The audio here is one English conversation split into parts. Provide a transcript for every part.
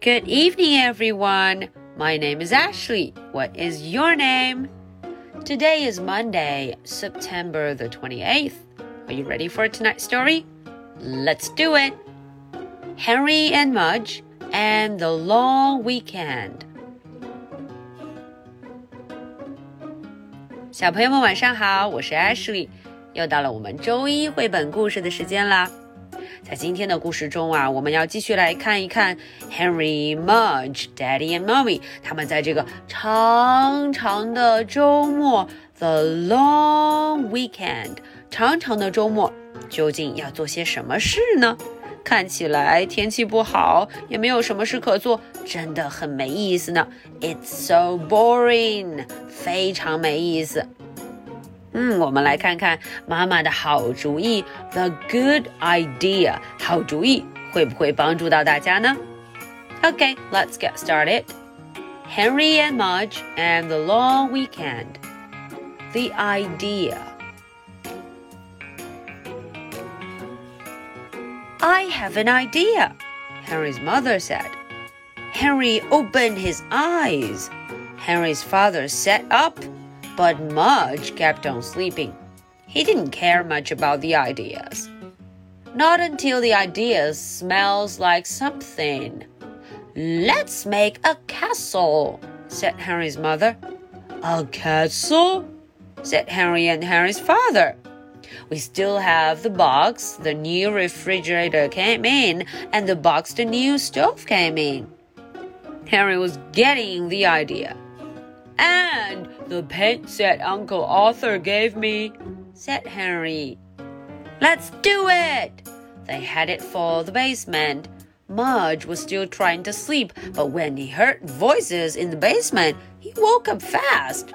Good evening, everyone. My name is Ashley. What is your name? Today is Monday, September the 28th. Are you ready for tonight's story? Let's do it. Henry and Mudge and the Long Weekend. 小朋友们晚上好，我是 Ashley，又到了我们周一绘本故事的时间啦。 在今天的故事中啊，我们要继续来看一看 Henry、Mudge、Daddy and Mommy 他们在这个长长的周末 The Long Weekend 长长的周末究竟要做些什么事呢？看起来天气不好，也没有什么事可做，真的很没意思呢。It's so boring，非常没意思。嗯，我们来看看妈妈的好主意，the good idea，好主意会不会帮助到大家呢？Okay, let's get started. Henry and Mudge and the long weekend. The idea. I have an idea, Henry's mother said. Henry opened his eyes. Henry's father sat up but Mudge kept on sleeping. He didn't care much about the ideas. Not until the idea smells like something. Let's make a castle, said Henry's mother. A castle? said Henry and Henry's father. We still have the box, the new refrigerator came in, and the box the new stove came in. Henry was getting the idea. And the paint set Uncle Arthur gave me, said Henry. Let's do it! They headed for the basement. Mudge was still trying to sleep, but when he heard voices in the basement, he woke up fast.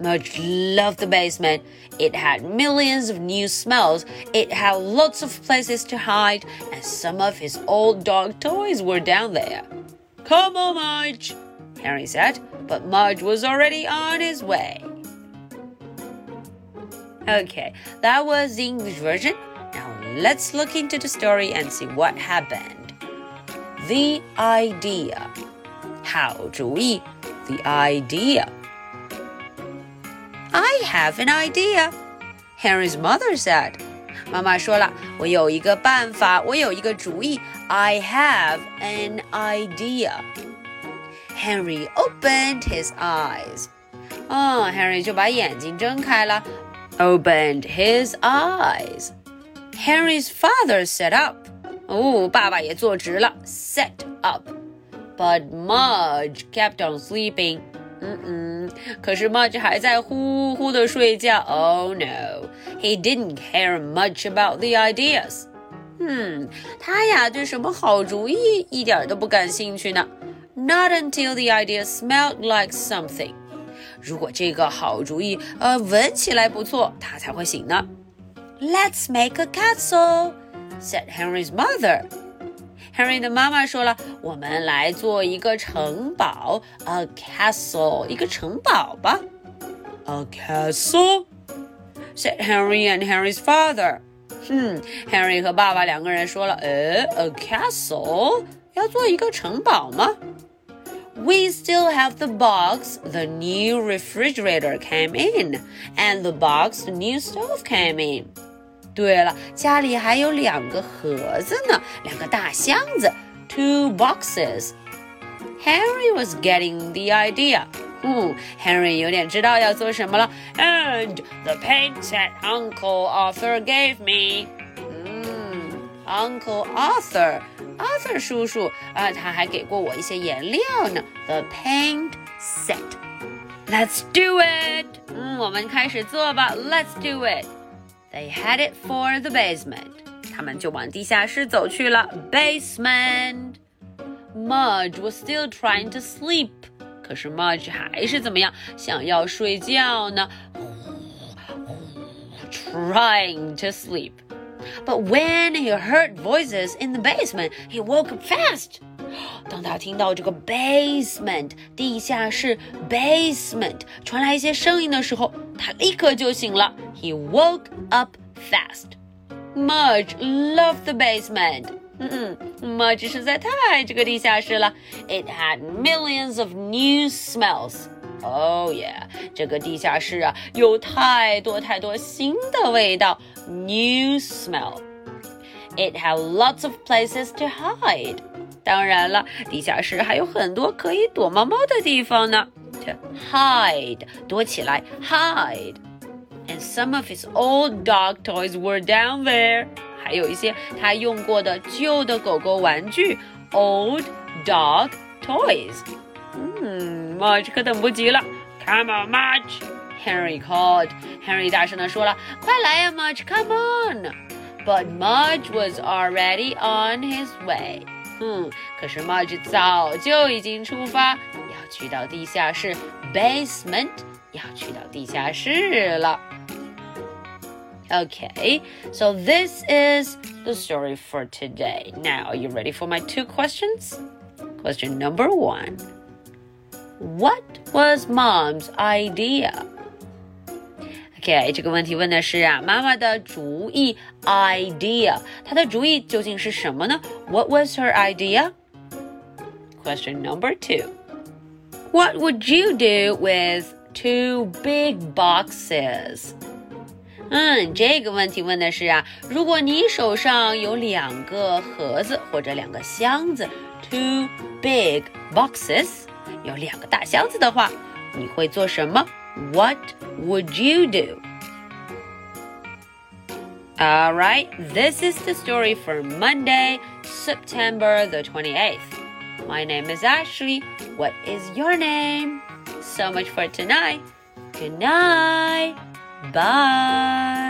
Mudge loved the basement. It had millions of new smells, it had lots of places to hide, and some of his old dog toys were down there. Come on, Mudge, Henry said but Mudge was already on his way. Okay, that was the English version. Now let's look into the story and see what happened. The idea. How do we? the idea. I have an idea, Henry's mother said. 妈妈说了，我有一个办法，我有一个主意。I have an idea. Henry opened his eyes. 嗯、oh,，Henry Opened his eyes. Henry's father sat up. Oh, 哦，爸爸也坐直了，sat up. But Mudge kept on sleeping. 嗯嗯，可是 Mudge no, he didn't care much about the ideas. 嗯，他呀对什么好主意一点都不感兴趣呢。not until the idea smelled like something. 如果这个好主意呃闻起来不错，他才会醒呢。Let's make a castle," said Henry's mother. Henry 的妈妈说了，我们来做一个城堡，a castle，一个城堡吧。A castle, said Henry and Henry's father. 嗯，Henry 和爸爸两个人说了，呃，a castle 要做一个城堡吗 ？we still have the box the new refrigerator came in, and the box the new stove came in. 对了，家里还有两个盒子呢，两个大箱子，two boxes. Henry was getting the idea. 嗯，Henry 有点知道要做什么了。And the paint that Uncle Arthur gave me. 嗯，Uncle Arthur Arthur 叔叔啊，他还给过我一些颜料呢。The paint set. Let's do it. 嗯，我们开始做吧。Let's do it. They headed for the basement. 他们就往地下室走去了。Basement. Mudge was still trying to sleep. 可是 Mudge 还是怎么样，想要睡觉呢？Trying to sleep. But when he heard voices in the basement, he woke up fast. 当他听到这个 basement 地下室 basement 传来一些声音的时候，他立刻就醒了。He woke up fast. Mudge loved the basement. 嗯，Mudge 实在太爱这个地下室了。It had millions of new smells. Oh yeah，这个地下室啊，有太多太多新的味道，new smell。It had lots of places to hide。当然了，地下室还有很多可以躲猫猫的地方呢。To hide，躲起来，hide。And some of his old dog toys were down there。还有一些他用过的旧的狗狗玩具，old dog toys。嗯 么？这可等不及了！Come on, Mudge！Henry called. Henry 大声地说了：“快来呀，Mudge! Come on!” But Mudge was already on his way. 嗯，可是 Mudge 早就已经出发，要去到地下室 basement，要去到地下室了。Okay, so this is the story for today. Now, are you ready for my two questions? Question number one. What was mom's idea? OK，这个问题问的是啊，妈妈的主意 idea，她的主意究竟是什么呢？What was her idea? Question number two. What would you do with two big boxes? 嗯，这个问题问的是啊，如果你手上有两个盒子或者两个箱子，two big boxes。 有两个大箱子的话，你会做什么？What would you do? All right, this is the story for Monday, September the 28th. My name is Ashley. What is your name? So much for tonight. Good night. Bye.